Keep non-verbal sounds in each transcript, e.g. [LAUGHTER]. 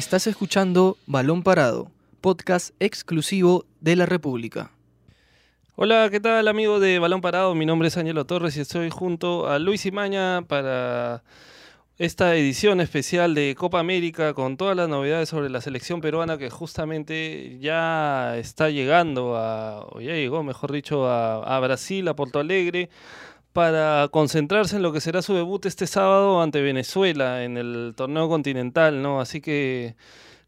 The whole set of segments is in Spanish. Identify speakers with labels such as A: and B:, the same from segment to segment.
A: Estás escuchando Balón Parado, podcast exclusivo de la República.
B: Hola, ¿qué tal amigo de Balón Parado? Mi nombre es Ángelo Torres y estoy junto a Luis Imaña para esta edición especial de Copa América con todas las novedades sobre la selección peruana que justamente ya está llegando a, o ya llegó, mejor dicho, a, a Brasil, a Porto Alegre para concentrarse en lo que será su debut este sábado ante Venezuela en el torneo continental, ¿no? Así que,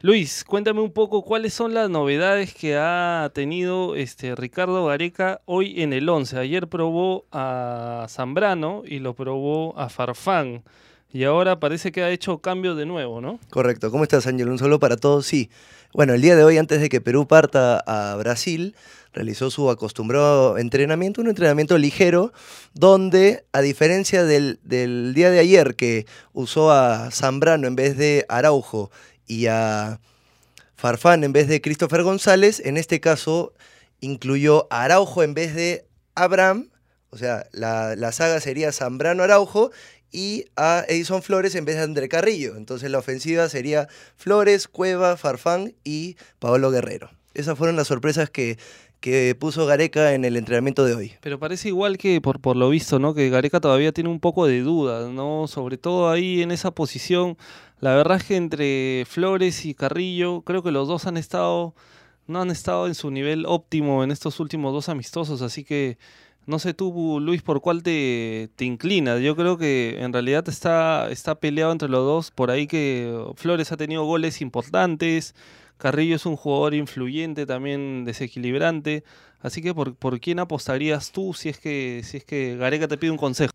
B: Luis, cuéntame un poco cuáles son las novedades que ha tenido este Ricardo Gareca hoy en el 11. Ayer probó a Zambrano y lo probó a Farfán. Y ahora parece que ha hecho cambio de nuevo, ¿no?
C: Correcto. ¿Cómo estás, Ángel? Un solo para todos. Sí. Bueno, el día de hoy, antes de que Perú parta a Brasil, realizó su acostumbrado entrenamiento, un entrenamiento ligero, donde, a diferencia del, día de ayer, que usó a Zambrano en vez de Araujo y a Farfán en vez de Christopher González, en este caso incluyó a Araujo en vez de Abraham, o sea, la, la saga sería Zambrano-Araujo, y a Edison Flores en vez de André Carrillo. Entonces la ofensiva sería Flores, Cueva, Farfán y Paolo Guerrero. Esas fueron las sorpresas que, que puso Gareca en el entrenamiento de hoy.
B: Pero parece igual que por, por lo visto, ¿no? Que Gareca todavía tiene un poco de duda, ¿no? Sobre todo ahí en esa posición. La verdad es que entre Flores y Carrillo, creo que los dos han estado, no han estado en su nivel óptimo en estos últimos dos amistosos, así que no sé tú, Luis, por cuál te, te inclinas. Yo creo que en realidad está, está peleado entre los dos. Por ahí que Flores ha tenido goles importantes. Carrillo es un jugador influyente, también desequilibrante. Así que ¿por, por quién apostarías tú si es que, si es que Gareca te pide un consejo?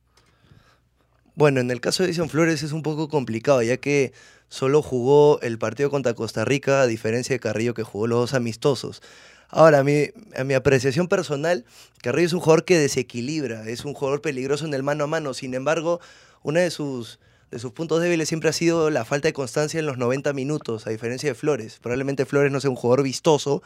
C: Bueno, en el caso de Edison Flores es un poco complicado, ya que solo jugó el partido contra Costa Rica, a diferencia de Carrillo que jugó los dos amistosos. Ahora, a mi, a mi apreciación personal, Carrillo es un jugador que desequilibra, es un jugador peligroso en el mano a mano. Sin embargo, uno de sus, de sus puntos débiles siempre ha sido la falta de constancia en los 90 minutos, a diferencia de Flores. Probablemente Flores no sea un jugador vistoso,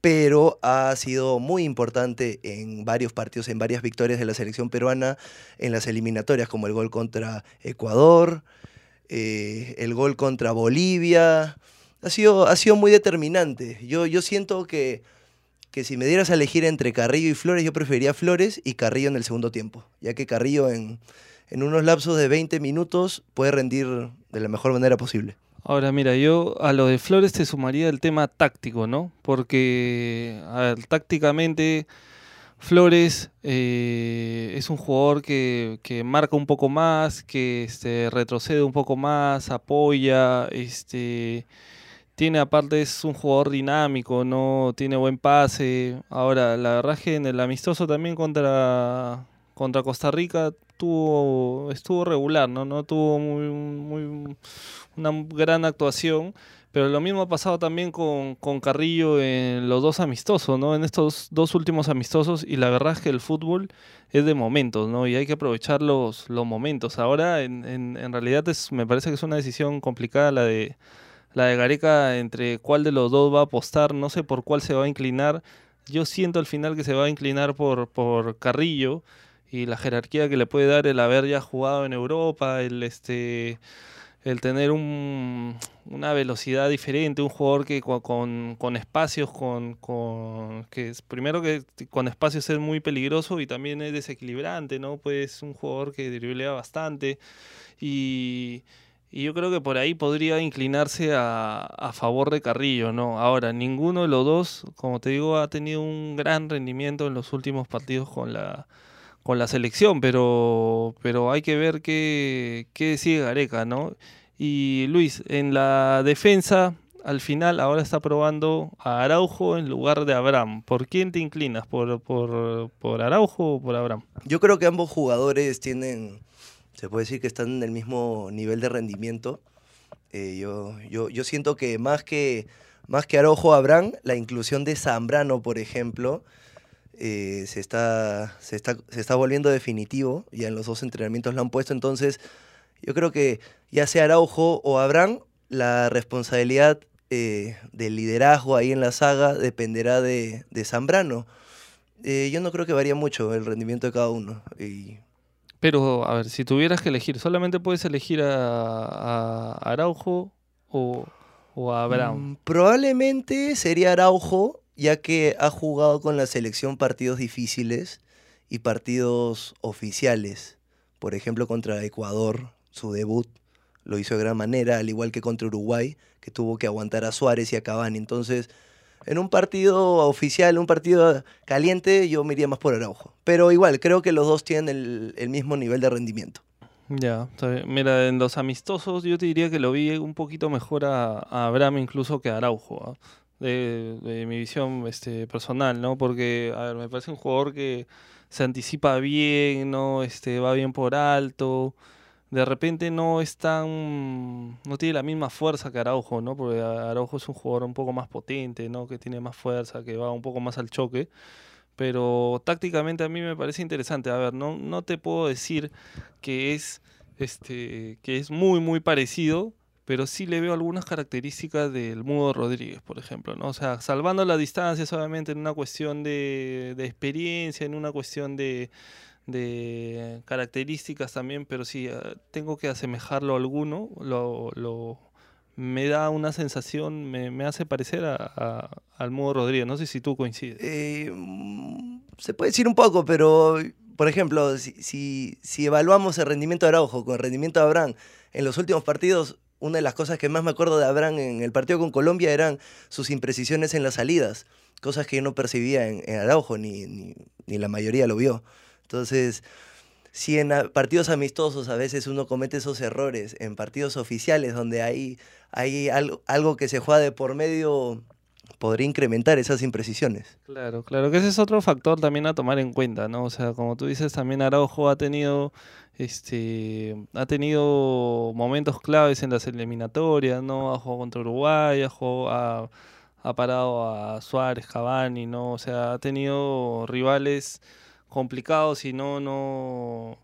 C: pero ha sido muy importante en varios partidos, en varias victorias de la selección peruana en las eliminatorias, como el gol contra Ecuador, eh, el gol contra Bolivia ha sido, ha sido muy determinante. Yo, yo siento que, que si me dieras a elegir entre Carrillo y Flores, yo preferiría Flores y Carrillo en el segundo tiempo, ya que Carrillo en, en unos lapsos de 20 minutos puede rendir de la mejor manera posible.
B: Ahora, mira, yo a lo de Flores te sumaría el tema táctico, ¿no? Porque tácticamente Flores eh, es un jugador que, marca un poco más, que este, retrocede un poco más, apoya, este tiene aparte es un jugador dinámico, no tiene buen pase. Ahora, la verdad que en el amistoso también contra, contra Costa Rica tuvo, estuvo regular, ¿no? No tuvo muy, muy una gran actuación. Pero lo mismo ha pasado también con, con, Carrillo en los dos amistosos, ¿no? En estos dos últimos amistosos. Y la verdad es que el fútbol es de momentos, ¿no? Y hay que aprovechar los, los momentos. Ahora, en, en, en realidad, es, me parece que es una decisión complicada la de la de Gareca entre cuál de los dos va a apostar, no sé por cuál se va a inclinar. Yo siento al final que se va a inclinar por, por Carrillo y la jerarquía que le puede dar el haber ya jugado en Europa, el este el tener un, una velocidad diferente, un jugador que con, con, espacios, con, con, que es, primero que con espacios es muy peligroso y también es desequilibrante, ¿no? Pues un jugador que driblea bastante y, y yo creo que por ahí podría inclinarse a, a, favor de Carrillo, ¿no? Ahora, ninguno de los dos, como te digo, ha tenido un gran rendimiento en los últimos partidos con la, con la selección, pero, pero hay que ver qué, qué decide Gareca, ¿no? Y Luis, en la defensa, al final ahora está probando a Araujo en lugar de Abraham. ¿Por quién te inclinas? ¿Por, por, por Araujo o por Abraham?
C: Yo creo que ambos jugadores tienen se puede decir que están en el mismo nivel de rendimiento. Eh, yo, yo, yo siento que más que, más que Arojo Abraham, la inclusión de Zambrano, por ejemplo, eh, se, está, se, está, se está volviendo definitivo. Ya en los dos entrenamientos lo han puesto. Entonces, yo creo que ya sea Araujo o Abraham, la responsabilidad eh, del liderazgo ahí en la saga dependerá de, de Zambrano. Eh, yo no creo que varía mucho el rendimiento de cada uno. Y
B: pero, a ver, si tuvieras que elegir, ¿solamente puedes elegir a, a Araujo o, o a Brown?
C: Mm, probablemente sería Araujo, ya que ha jugado con la selección partidos difíciles y partidos oficiales. Por ejemplo, contra Ecuador, su debut lo hizo de gran manera, al igual que contra Uruguay, que tuvo que aguantar a Suárez y a Cavani. Entonces, en un partido oficial, un partido caliente, yo me iría más por Araujo. Pero igual, creo que los dos tienen el, mismo nivel de rendimiento.
B: Ya, mira, en los amistosos yo te diría que lo vi un poquito mejor a, a Abraham incluso que a Araujo, ¿ah? De, mi visión este, personal, ¿no? Porque, a ver, me parece un jugador que se anticipa bien, ¿no? Este, va bien por alto, de repente no es tan, no tiene la misma fuerza que Araujo, ¿no? Porque Araujo es un jugador un poco más potente, ¿no? Que tiene más fuerza, que va un poco más al choque. Pero tácticamente a mí me parece interesante. A ver, no, no te puedo decir que es, este, que es muy, muy parecido, pero sí le veo algunas características del Mudo Rodríguez, por ejemplo, ¿no? O sea, salvando las distancias, obviamente, en una cuestión de, experiencia, en una cuestión de, de características también, pero sí, eh, tengo que asemejarlo a alguno, lo, lo- me da una sensación, me, hace parecer a, a- al Mudo Rodríguez, no sé si tú coincides.
C: Eh, mm, se puede decir un poco, pero, por ejemplo, si, si evaluamos el rendimiento de Araujo con el rendimiento de Abraham en los últimos partidos, una de las cosas que más me acuerdo de Abraham en el partido con Colombia eran sus imprecisiones en las salidas, cosas que yo no percibía en, en Araujo, ni, ni, ni la mayoría lo vio. Entonces, si en partidos amistosos a veces uno comete esos errores, en partidos oficiales donde hay, hay algo, algo que se juega de por medio, podría incrementar esas imprecisiones.
B: Claro, claro, que ese es otro factor también a tomar en cuenta, ¿no? O sea, como tú dices, también Araujo ha tenido, este, ha tenido momentos claves en las eliminatorias, ¿no? Ha jugado contra Uruguay, ha jugado, ha, parado a Suárez, Cavani, ¿no? O sea, ha tenido rivales complicados y no, no,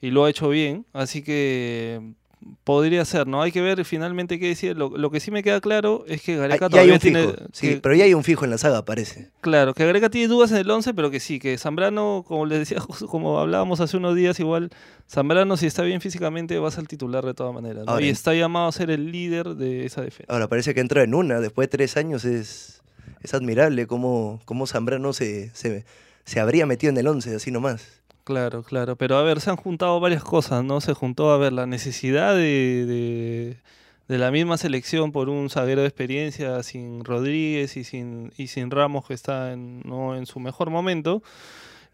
B: y lo ha hecho bien, así que podría ser, ¿no? Hay que ver finalmente qué decir. Lo, lo que sí me queda claro es que
C: Ah,
B: Gareca
C: hay
B: todavía tiene,
C: sí, pero ya hay un fijo en la saga, parece.
B: Claro, que Gareca tiene dudas en el 11, pero que sí, que Zambrano, como les decía, [LAUGHS] como hablábamos hace unos días, igual Zambrano si está bien físicamente va a ser titular de todas maneras, ¿no?
C: Ahora,
B: y está llamado a ser el líder de esa defensa.
C: Ahora parece que entró en una, después de tres años es, es admirable cómo, cómo Zambrano se, se, se habría metido en el 11, así nomás.
B: Claro, claro, pero a ver, se han juntado varias cosas, ¿no? Se juntó, a ver, la necesidad de, de, la misma selección por un zaguero de experiencia sin Rodríguez y sin, y sin Ramos que está no en su mejor momento.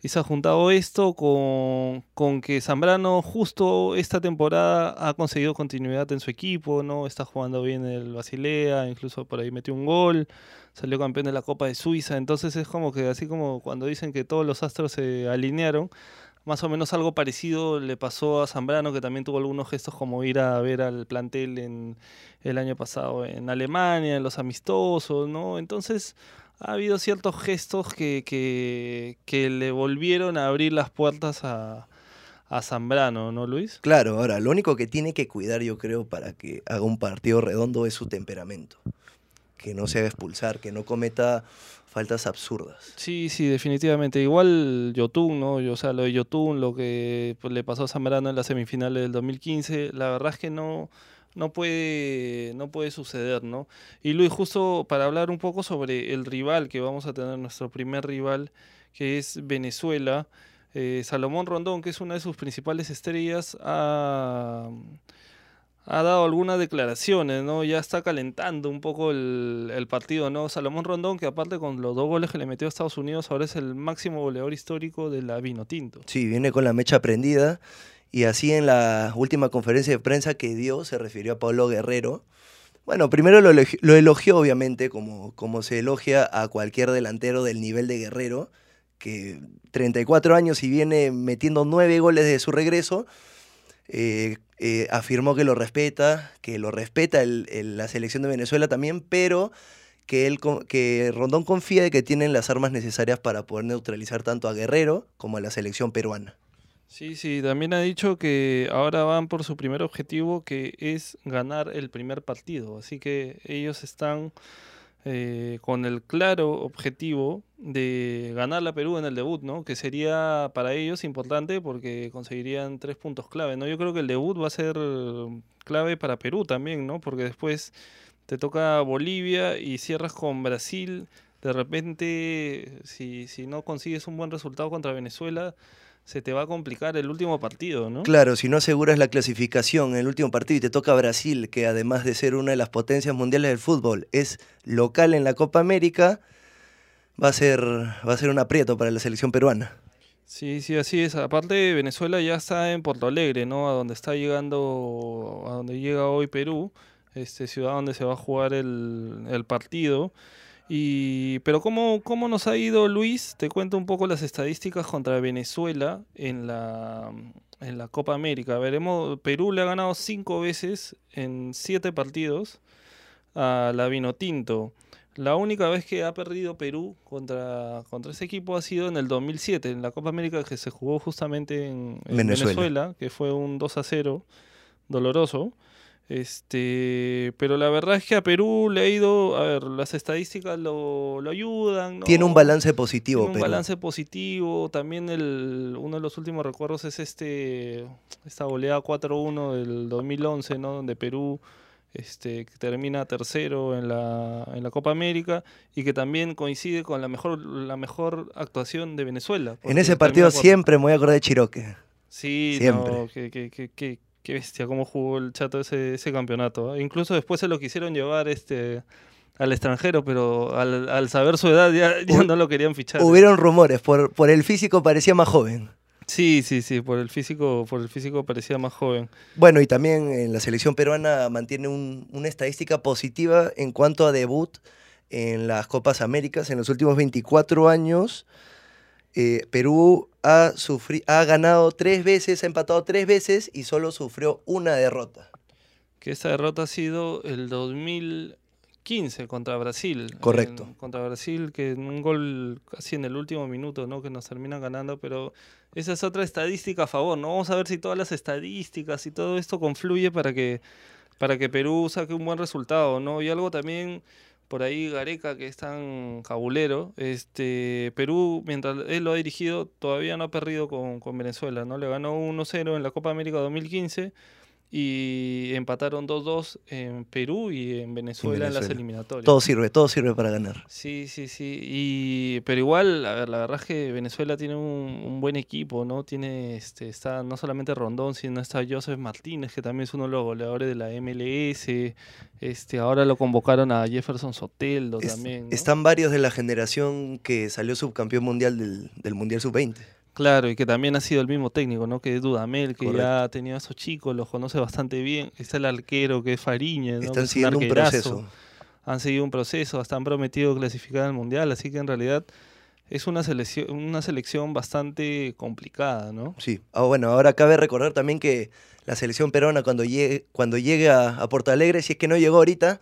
B: Y se ha juntado esto con, con que Zambrano justo esta temporada ha conseguido continuidad en su equipo, ¿no? Está jugando bien el Basilea, incluso por ahí metió un gol, salió campeón de la Copa de Suiza, entonces es como que así como cuando dicen que todos los astros se alinearon, más o menos algo parecido le pasó a Zambrano, que también tuvo algunos gestos como ir a ver al plantel en el año pasado en Alemania, en los amistosos, ¿no? Entonces ha habido ciertos gestos que, que, que le volvieron a abrir las puertas a, a Zambrano, ¿no, Luis?
C: Claro, ahora, lo único que tiene que cuidar, yo creo, para que haga un partido redondo es su temperamento. Que no se haga expulsar, que no cometa faltas absurdas.
B: Sí, sí, definitivamente. Igual Yotun, ¿no? O sea, lo de Yotun, lo que pues, le pasó a Zambrano en las semifinales del 2015, la verdad es que no, no, puede, no puede suceder, ¿no? Y Luis, justo para hablar un poco sobre el rival que vamos a tener, nuestro primer rival, que es Venezuela, eh, Salomón Rondón, que es una de sus principales estrellas, ha, ha dado algunas declaraciones, ¿no? Ya está calentando un poco el, el partido, ¿no? Salomón Rondón, que aparte con los dos goles que le metió a Estados Unidos, ahora es el máximo goleador histórico de la Vinotinto.
C: Sí, viene con la mecha prendida. Y así en la última conferencia de prensa que dio, se refirió a Pablo Guerrero. Bueno, primero lo elogió, lo elogió, obviamente, como, como se elogia a cualquier delantero del nivel de Guerrero, que 34 años y viene metiendo nueve goles de su regreso. eh, eh, afirmó que lo respeta, que lo respeta la selección de Venezuela también, pero que, él, que Rondón confía de que tienen las armas necesarias para poder neutralizar tanto a Guerrero como a la selección peruana.
B: Sí, sí, también ha dicho que ahora van por su primer objetivo, que es ganar el primer partido. Así que ellos están eh, con el claro objetivo de ganar la Perú en el debut, ¿no? Que sería para ellos importante porque conseguirían tres puntos clave, ¿no? Yo creo que el debut va a ser clave para Perú también, ¿no? Porque después te toca Bolivia y cierras con Brasil. De repente, si, si no consigues un buen resultado contra Venezuela, se te va a complicar el último partido, ¿no?
C: Claro, si no aseguras la clasificación en el último partido y te toca Brasil, que además de ser una de las potencias mundiales del fútbol, es local en la Copa América, va a ser, va a ser un aprieto para la selección peruana.
B: Sí, sí, así es. Aparte, Venezuela ya está en Porto Alegre, ¿no? A donde está llegando, a donde llega hoy Perú, este ciudad donde se va a jugar el, el partido. Y, pero ¿cómo, ¿cómo nos ha ido Luis? Te cuento un poco las estadísticas contra Venezuela en la, en la Copa América. Veremos, Perú le ha ganado cinco veces en siete partidos a la Vinotinto. La única vez que ha perdido Perú contra, contra ese equipo ha sido en el 2007, en la Copa América que se jugó justamente en, en
C: Venezuela.
B: Venezuela, que fue un 2 a 0, doloroso. Este, pero la verdad es que a Perú le ha ido, a ver, las estadísticas lo, lo ayudan. ¿no?
C: Tiene un balance positivo,
B: Tiene un
C: Perú.
B: balance positivo. También el, uno de los últimos recuerdos es este esta goleada 4-1 del 2011, ¿no? Donde Perú este, que termina tercero en la, en la Copa América y que también coincide con la mejor, la mejor actuación de Venezuela.
C: En ese partido
B: por-
C: siempre me voy a acordar de Chiroque.
B: Sí,
C: Siempre.
B: no, qué, qué- qué- qué- bestia, cómo jugó el chato ese, ese campeonato. ¿eh? Incluso después se lo quisieron llevar este al extranjero, pero al, al saber su edad ya, no lo querían fichar. ¿eh?
C: Hubieron rumores, por, por el físico parecía más joven.
B: Sí, sí, sí, por el físico, por el físico parecía más joven.
C: Bueno, y también en la selección peruana mantiene un- una estadística positiva en cuanto a debut en las Copas Américas. En los últimos 24 años, eh, Perú ha, ha ganado tres veces, ha empatado tres veces y solo sufrió una derrota.
B: Que esta derrota ha sido el 2015 contra Brasil.
C: Correcto.
B: En- contra Brasil, que en un gol casi en el último minuto, ¿no? Que nos terminan ganando, pero esa es otra estadística a favor, ¿no? Vamos a ver si todas las estadísticas y todo esto confluye para que, para que Perú saque un buen resultado, ¿no? Y algo también por ahí Gareca, que es tan cabulero, este, Perú, mientras él lo ha dirigido, todavía no ha perdido con, con Venezuela, ¿no? Le ganó 1-0 en la Copa América 2015 y empataron 2-2 en Perú y en Venezuela, en las eliminatorias.
C: Todo sirve, todo sirve para ganar.
B: Sí, sí, sí. Y, pero igual, a ver, la verdad es que Venezuela tiene un, un buen equipo, ¿no? Tiene, este, está no solamente Rondón, sino está Joseph Martínez, que también es uno de los goleadores de la MLS. Este, ahora lo convocaron a Jefferson Soteldo
C: Es-
B: también. ¿no?
C: Están varios de la generación que salió subcampeón mundial del, del Mundial Sub-20.
B: Claro, y que también ha sido el mismo técnico, ¿no? Que es Dudamel, que
C: Correcto.
B: ya ha tenido a esos chicos, los conoce bastante bien. Está el arquero, que es Fariñez,
C: Están
B: es
C: siguiendo un proceso.
B: han seguido un proceso, hasta han prometido clasificar al mundial, así que en realidad es una selección, una selección bastante complicada, ¿no?
C: Sí, ah, bueno, ahora cabe recordar también que la selección peruana cuando llegue, cuando llegue a, a Porto Alegre, si es que no llegó ahorita,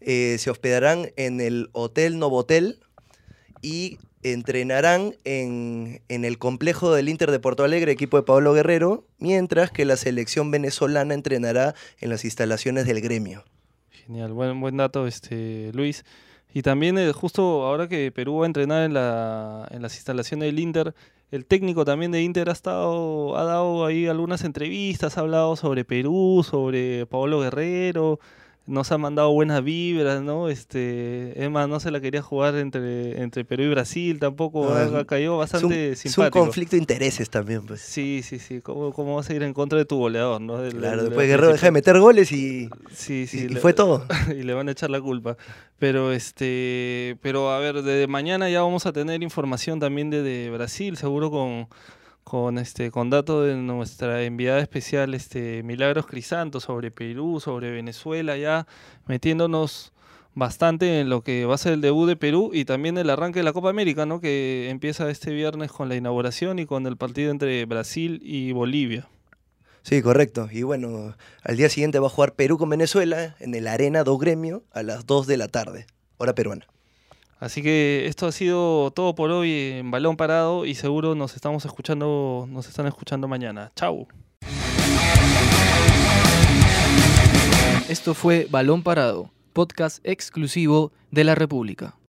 C: eh, se hospedarán en el Hotel Novotel y entrenarán en, en el complejo del Inter de Porto Alegre, equipo de Pablo Guerrero, mientras que la selección venezolana entrenará en las instalaciones del gremio.
B: Genial, buen, buen dato, este Luis. Y también eh, justo ahora que Perú va a entrenar en, la, en las instalaciones del Inter, el técnico también de Inter ha estado, ha dado ahí algunas entrevistas, ha hablado sobre Perú, sobre Pablo Guerrero, nos ha mandado buenas vibras, ¿no? Este, es más, no se la quería jugar entre, entre Perú y Brasil, tampoco ha, ha caído
C: Es un,
B: bastante
C: es un
B: simpático.
C: conflicto de intereses también, pues.
B: Sí, sí, sí. ¿Cómo, ¿Cómo vas a ir en contra de tu goleador, no? Del-
C: Claro,
B: del-
C: después
B: del
C: Guerrero deja de meter goles y,
B: Sí, sí.
C: y- y
B: le-
C: fue todo. [LAUGHS]
B: y le van a echar la culpa. Pero este, pero a ver, de mañana ya vamos a tener información también de, de Brasil, seguro con con este con datos de nuestra enviada especial este Milagros Crisanto sobre Perú, sobre Venezuela ya metiéndonos bastante en lo que va a ser el debut de Perú y también el arranque de la Copa América, ¿no? Que empieza este viernes con la inauguración y con el partido entre Brasil y Bolivia.
C: Sí, correcto. Y bueno, al día siguiente va a jugar Perú con Venezuela en el Arena do Gremio a las 2 de la tarde, hora peruana.
B: Así que esto ha sido todo por hoy en Balón Parado y seguro nos estamos escuchando, nos están escuchando mañana. Chau.
A: Esto fue Balón Parado, podcast exclusivo de la República.